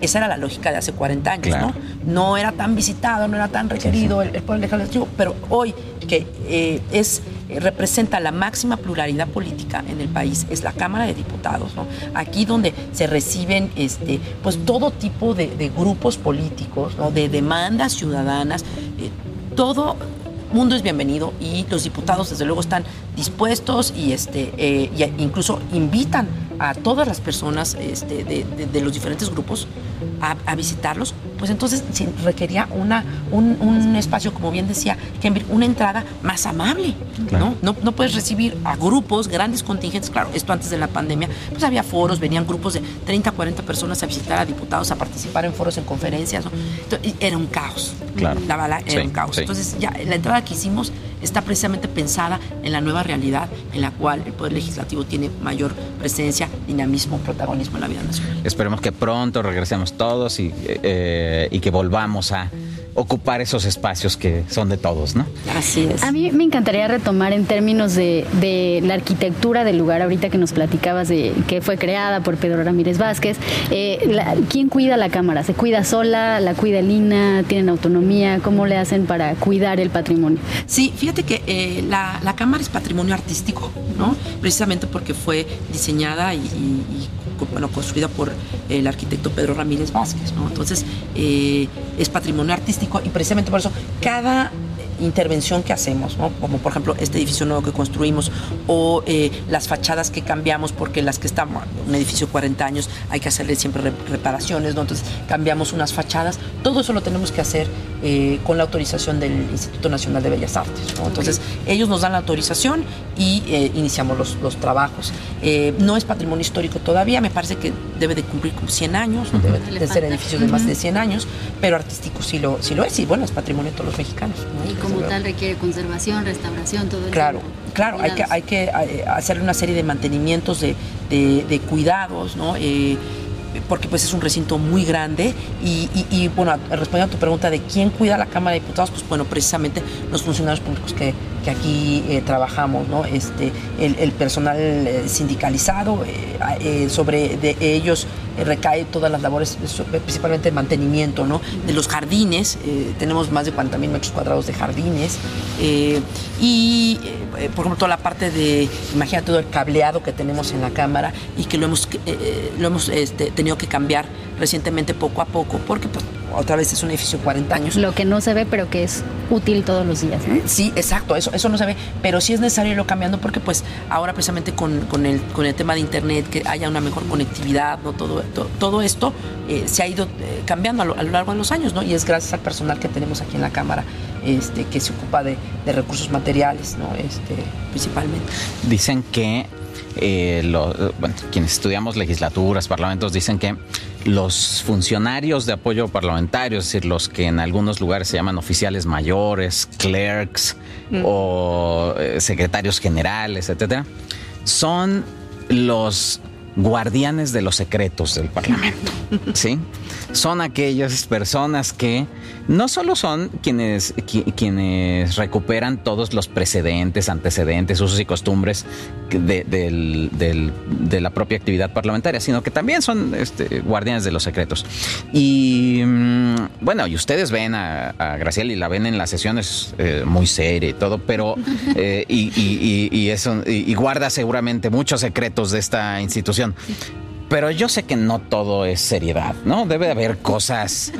esa era la lógica de hace 40 años, ¿no? No era tan visitado, no era tan requerido El, Poder Legislativo, pero hoy que eh, es eh, representa la máxima pluralidad política en el país es la Cámara de Diputados, ¿no? Aquí donde se reciben este, pues todo tipo de, grupos políticos, ¿no? de demandas ciudadanas, eh, todo mundo es bienvenido y los diputados desde luego están dispuestos y este y incluso invitan a todas las personas este, de, los diferentes grupos a, visitarlos, pues entonces requería una, un, espacio, como bien decía una entrada más amable. ¿no? ¿no? ¿no? puedes recibir a grupos, grandes contingentes, claro, esto antes de la pandemia, pues había foros, venían grupos de 30, 40 personas a visitar a diputados, a participar en foros, en conferencias. era un caos. Claro. La bala era un caos. Entonces ya la entrada que hicimos está precisamente pensada en la nueva realidad en la cual el Poder Legislativo tiene mayor presencia, dinamismo, protagonismo en la vida nacional. Esperemos que pronto regresemos todos y, eh, y que volvamos a ocupar esos espacios que son de todos, ¿no? Así es. A mí me encantaría retomar en términos de, la arquitectura del lugar, ahorita que nos platicabas de que fue creada por Pedro Ramírez Vázquez. Eh, ¿Quién cuida la cámara? ¿Se cuida sola? ¿La cuida Lina? ¿Tienen autonomía? ¿Cómo le hacen para cuidar el patrimonio? Sí, fíjate que eh, la, cámara es patrimonio artístico, ¿no? Precisamente porque fue diseñada y bueno, construida por el arquitecto Pedro Ramírez Vázquez. ¿no? Entonces, eh, es patrimonio artístico y precisamente por eso cada intervención que hacemos, como por ejemplo este edificio nuevo que construimos o eh, las fachadas que cambiamos porque las que están, un edificio de 40 años hay que hacerle siempre reparaciones, entonces cambiamos unas fachadas, todo eso lo tenemos que hacer eh, con la autorización del Instituto Nacional de Bellas Artes. Entonces ellos nos dan la autorización y eh, iniciamos los, los trabajos. no es patrimonio histórico todavía, me parece que debe de cumplir como 100 años, debe de ser edificio de más de 100 años, pero artístico sí lo, sí lo es y bueno, es patrimonio de todos los mexicanos como tal requiere conservación, restauración, todo eso. Claro, claro, hay que, hay que eh, hacerle una serie de mantenimientos, de, de, cuidados, ¿no? Eh, porque pues es un recinto muy grande y, bueno, respondiendo a tu pregunta de quién cuida la Cámara de Diputados, pues bueno, precisamente los funcionarios públicos que, aquí eh, trabajamos, ¿no? Este, el, personal sindicalizado, sobre de ellos recae todas las labores, principalmente el mantenimiento ¿no? de los jardines. Eh, tenemos más de 40 mil metros cuadrados de jardines. Eh, y, eh, por ejemplo, toda la parte de, imagina todo el cableado que tenemos en la cámara y que lo hemos, lo hemos este, tenido que cambiar recientemente poco a poco, porque pues, otra vez es un edificio de 40 años. Lo que no se ve, pero que es útil todos los días. ¿no? Sí, exacto, eso, eso no se ve, pero sí es necesario irlo cambiando porque pues ahora precisamente con, con, el, con el tema de Internet, que haya una mejor conectividad, ¿no? todo, todo, esto eh, se ha ido eh, cambiando a lo, largo de los años, ¿no? Y es gracias al personal que tenemos aquí en la Cámara este, que se ocupa de, de recursos materiales, ¿no? Este, principalmente. Dicen que eh, bueno, quienes estudiamos legislaturas, parlamentos, dicen que los funcionarios de apoyo parlamentario, es decir, los que en algunos lugares se llaman oficiales mayores, clerks mm. o eh, secretarios generales, etcétera, son los guardianes de los secretos del Parlamento. ¿Sí? Son aquellas personas que no solo son quienes, quienes recuperan todos los precedentes, antecedentes, usos y costumbres de, la propia actividad parlamentaria, sino que también son este, guardianes de los secretos. Y mm, bueno, y ustedes ven a, a Graciela y la ven en las sesiones eh, muy seria y todo, pero eh, y, eso, y guarda seguramente muchos secretos de esta institución. Pero yo sé que no todo es seriedad, ¿no? Debe de haber cosas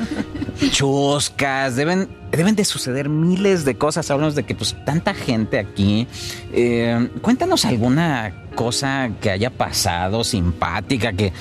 chuscas, deben, deben de suceder miles de cosas. Hablamos de que pues tanta gente aquí. Eh, cuéntanos alguna cosa que haya pasado simpática, que,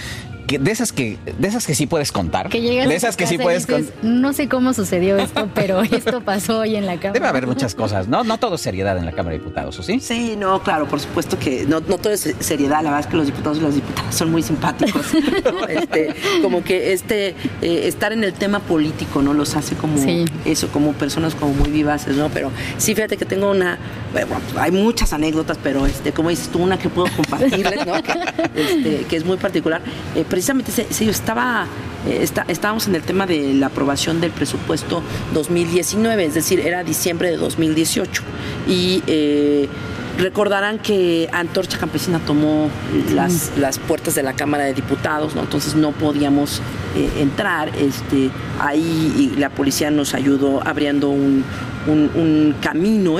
de esas que de esas que sí puedes contar. Que llegas de esas que sí puedes contar. No sé cómo sucedió esto, pero esto pasó hoy en la Cámara. Debe haber muchas cosas, ¿no? No todo es seriedad en la Cámara de Diputados, ¿o sí? Sí, no, claro, por supuesto que no, no todo es seriedad. La verdad es que los diputados y las diputadas son muy simpáticos. este, como que este eh, estar en el tema político, ¿no? Los hace como eso, como personas como muy vivaces, ¿no? Pero sí, fíjate que tengo una, bueno, hay muchas anécdotas, pero este, como dices tú, una que puedo compartirles, ¿no? que, este, es muy particular. Eh, precisamente se, estaba, eh, estábamos en el tema de la aprobación del presupuesto 2019, es decir, era diciembre de 2018. Y eh, recordarán que Antorcha Campesina tomó las, las, puertas de la Cámara de Diputados, ¿no? entonces no podíamos entrar. Este, ahí la policía nos ayudó abriendo un, un, camino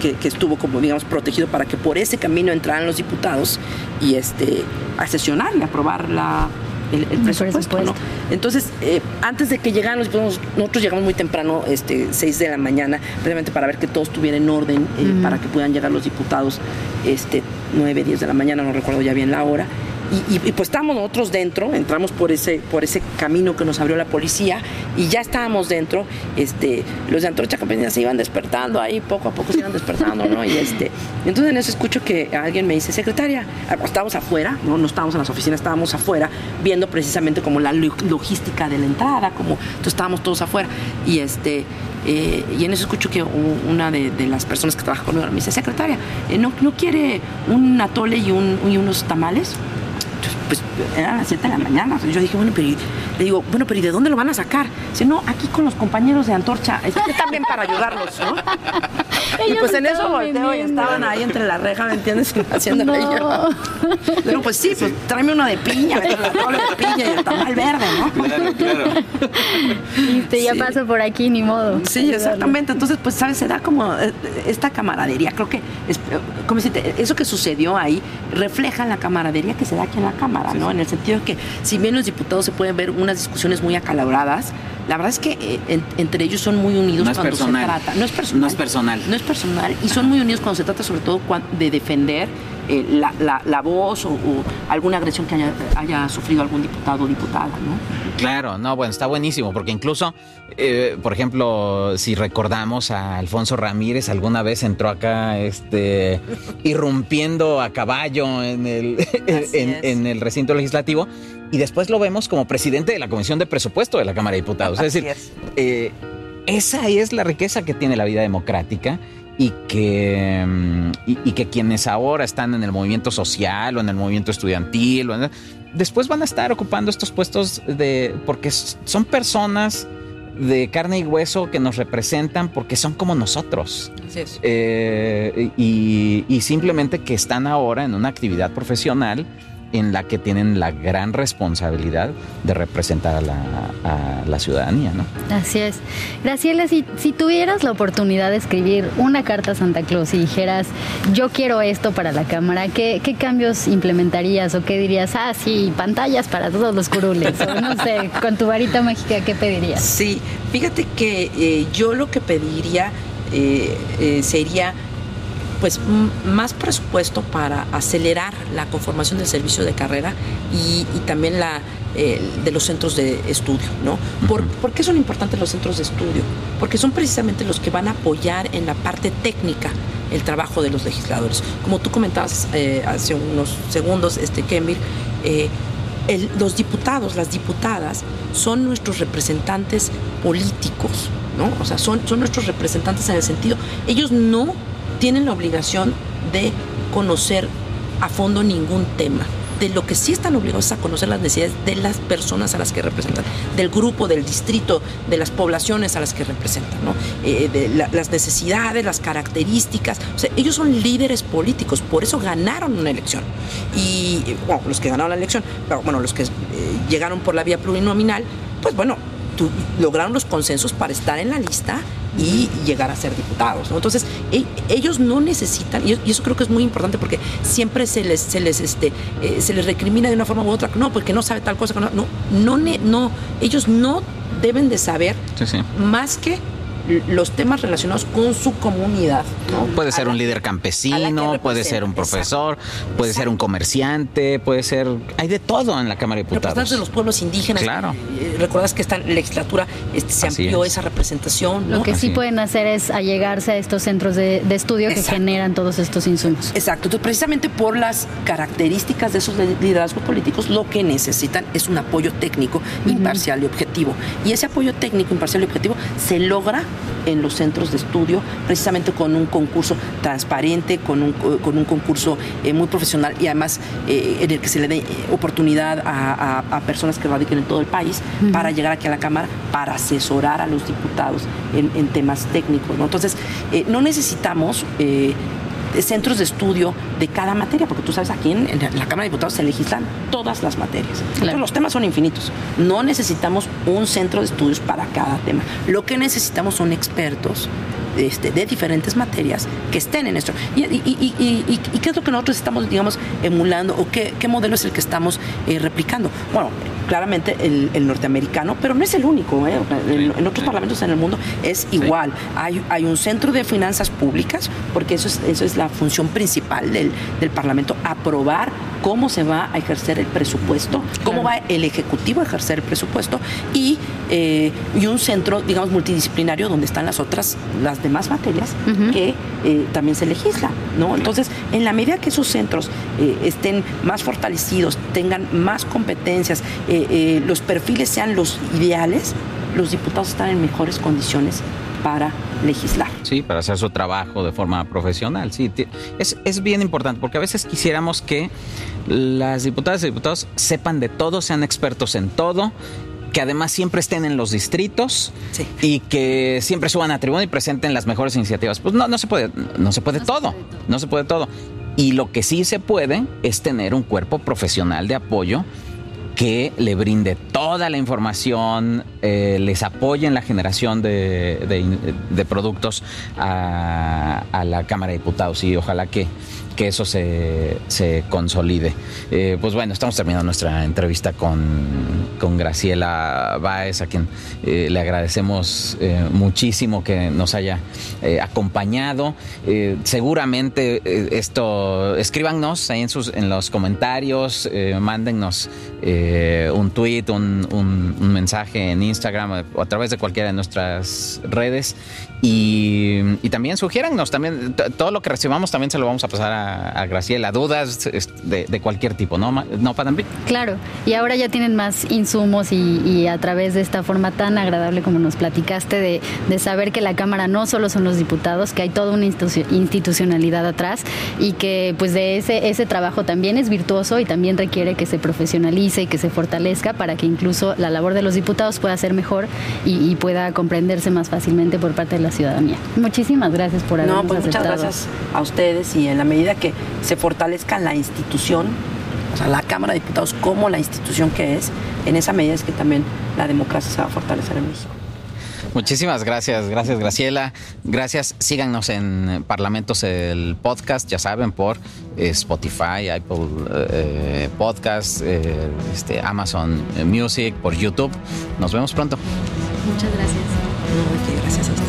que, que, estuvo como digamos protegido para que por ese camino entraran los diputados y este a sesionar y aprobar la, el, presupuesto. Entonces, eh, antes de que llegaran los diputados, nosotros llegamos muy temprano, este, 6 de la mañana, precisamente para ver que todo estuviera en orden, eh, para que puedan llegar los diputados este, 9, 10 de la mañana, no recuerdo ya bien la hora. Y, pues estábamos nosotros dentro, entramos por ese, por ese camino que nos abrió la policía y ya estábamos dentro. Este, los de Antorcha Campesina se iban despertando ahí, poco a poco se iban despertando, ¿no? Y este, entonces en eso escucho que alguien me dice, secretaria, estábamos afuera, no, no estábamos en las oficinas, estábamos afuera, viendo precisamente como la logística de la entrada, como entonces estábamos todos afuera. Y este, eh, y en eso escucho que una de, las personas que trabaja conmigo me dice, secretaria, eh, ¿no, ¿no quiere un atole y unos tamales? Pues eran las 7 de la mañana. yo dije, bueno, pero le digo, bueno, pero ¿y de dónde lo van a sacar? Dice, no, aquí con los compañeros de Antorcha. también para ayudarlos, ¿no? y pues en eso volteo y estaban ahí entre la reja, ¿me entiendes? Haciendo no. Pero pues sí, pues tráeme uno de piña, de piña y el tamal verde, ¿no? Claro, claro. Y ya paso por aquí, ni modo. Sí, exactamente. Entonces, pues, ¿sabes? Se da como eh, esta camaradería. Creo que, como si eso que sucedió ahí refleja la camaradería que se da aquí en la Cámara, ¿no? En el sentido de que, si bien los diputados se pueden ver unas discusiones muy acaloradas, la verdad es que eh, entre ellos son muy unidos cuando se trata. No es personal. No es personal. No es personal. Y son muy unidos cuando se trata, sobre todo, de defender eh, la, voz o, alguna agresión que haya, sufrido algún diputado o diputada, ¿no? Claro, no, bueno, está buenísimo, porque incluso, eh, por ejemplo, si recordamos a Alfonso Ramírez, alguna vez entró acá este, irrumpiendo a caballo en el, en, el recinto legislativo y después lo vemos como presidente de la Comisión de Presupuesto de la Cámara de Diputados. es decir, eh, esa es la riqueza que tiene la vida democrática y que, mm, y, que quienes ahora están en el movimiento social o en el movimiento estudiantil, después van a estar ocupando estos puestos de, porque son personas de carne y hueso que nos representan porque son como nosotros. Eh, y, y simplemente que están ahora en una actividad profesional en la que tienen la gran responsabilidad de representar a la, ciudadanía, ¿no? Así es. Graciela, si, si, tuvieras la oportunidad de escribir una carta a Santa Claus y dijeras, yo quiero esto para la Cámara, ¿qué, cambios implementarías o qué dirías? Ah, sí, pantallas para todos los curules, o no sé, con tu varita mágica, ¿qué pedirías? Sí, fíjate que eh, yo lo que pediría eh, eh, sería pues más presupuesto para acelerar la conformación del servicio de carrera y, también la eh, de los centros de estudio, ¿no? ¿Por, qué son importantes los centros de estudio? Porque son precisamente los que van a apoyar en la parte técnica el trabajo de los legisladores. Como tú comentabas eh, hace unos segundos, este Kemir, eh, los diputados, las diputadas, son nuestros representantes políticos, ¿no? O sea, son, son nuestros representantes en el sentido, ellos no tienen la obligación de conocer a fondo ningún tema. De lo que sí están obligados es a conocer las necesidades de las personas a las que representan, del grupo, del distrito, de las poblaciones a las que representan, ¿no? Eh, de las necesidades, las características. O sea, ellos son líderes políticos, por eso ganaron una elección. Y, bueno, los que ganaron la elección, bueno, los que eh, llegaron por la vía plurinominal, pues bueno, lograron los consensos para estar en la lista y llegar a ser diputados. Entonces, e, ellos no necesitan, y eso creo que es muy importante porque siempre se les, se les, este, eh, se les recrimina de una forma u otra, no, porque no sabe tal cosa, no, no, no, no ellos no deben de saber más que los temas relacionados con su comunidad. Puede ser un líder campesino, puede ser un profesor, puede ser un comerciante, puede ser... Hay de todo en la Cámara de Diputados. de los pueblos indígenas. Claro. Eh, Recuerdas que esta legislatura este, se amplió esa representación. Lo que sí pueden hacer es allegarse a estos centros de, estudio que generan todos estos insumos. Exacto. Entonces, precisamente por las características de esos liderazgos políticos, lo que necesitan es un apoyo técnico, imparcial y objetivo. Y ese apoyo técnico, imparcial y objetivo se logra en los centros de estudio, precisamente con un concurso transparente, con un, con un concurso eh, muy profesional y además eh, en el que se le dé eh, oportunidad a, personas que radiquen en todo el país para llegar aquí a la Cámara, para asesorar a los diputados en, temas técnicos. Entonces, no necesitamos centros de estudio de cada materia, porque tú sabes, aquí en, la Cámara de Diputados se legislan todas las materias. los temas son infinitos. No necesitamos un centro de estudios para cada tema. Lo que necesitamos son expertos este, de diferentes materias que estén en esto. Y, qué es lo que nosotros estamos, digamos, emulando o qué, modelo es el que estamos eh, replicando? Bueno, claramente el, norteamericano, pero no es el único. ¿eh? En, otros parlamentos en el mundo es igual. Hay, hay un centro de finanzas públicas, porque eso es, eso es la función principal del, del Parlamento, aprobar cómo se va a ejercer el presupuesto, cómo va el Ejecutivo a ejercer el presupuesto y, eh, y un centro, digamos, multidisciplinario donde están las otras, las demás materias que eh, también se legisla, ¿no? Entonces, en la medida que esos centros eh, estén más fortalecidos, tengan más competencias, los perfiles sean los ideales, los diputados están en mejores condiciones para legislar. Sí, para hacer su trabajo de forma profesional. Sí, es, es bien importante porque a veces quisiéramos que las diputadas y diputados sepan de todo, sean expertos en todo que además siempre estén en los distritos y que siempre suban a tribuna y presenten las mejores iniciativas. Pues no, no se puede, no se puede todo, no se puede todo. Y lo que sí se puede es tener un cuerpo profesional de apoyo que le brinde toda la información, eh, les apoye en la generación de, productos a, la Cámara de Diputados y ojalá que que eso se, se consolide. Eh, pues bueno, estamos terminando nuestra entrevista con, con Graciela Báez, a quien eh, le agradecemos muchísimo que nos haya acompañado. seguramente esto, escríbanos ahí en, sus, en los comentarios, mándennos un tweet, un, un, mensaje en Instagram o a través de cualquiera de nuestras redes. Y, y también sugiérannos, también todo lo que recibamos también se lo vamos a pasar a a, Graciela, dudas de, cualquier tipo, ¿no, no Claro, y ahora ya tienen más insumos y, a través de esta forma tan agradable como nos platicaste de, saber que la Cámara no solo son los diputados, que hay toda una institucionalidad atrás y que pues de ese, ese trabajo también es virtuoso y también requiere que se profesionalice y que se fortalezca para que incluso la labor de los diputados pueda ser mejor y, pueda comprenderse más fácilmente por parte de la ciudadanía. Muchísimas gracias por habernos no, pues Muchas gracias a ustedes y en la medida que se fortalezca la institución, o sea, la Cámara de Diputados como la institución que es, en esa medida es que también la democracia se va a fortalecer en México. Muchísimas gracias, gracias Graciela. Gracias, síganos en Parlamentos el podcast, ya saben, por Spotify, Apple eh, Podcast, eh, este, Amazon Music, por YouTube. Nos vemos pronto. Muchas gracias. gracias a.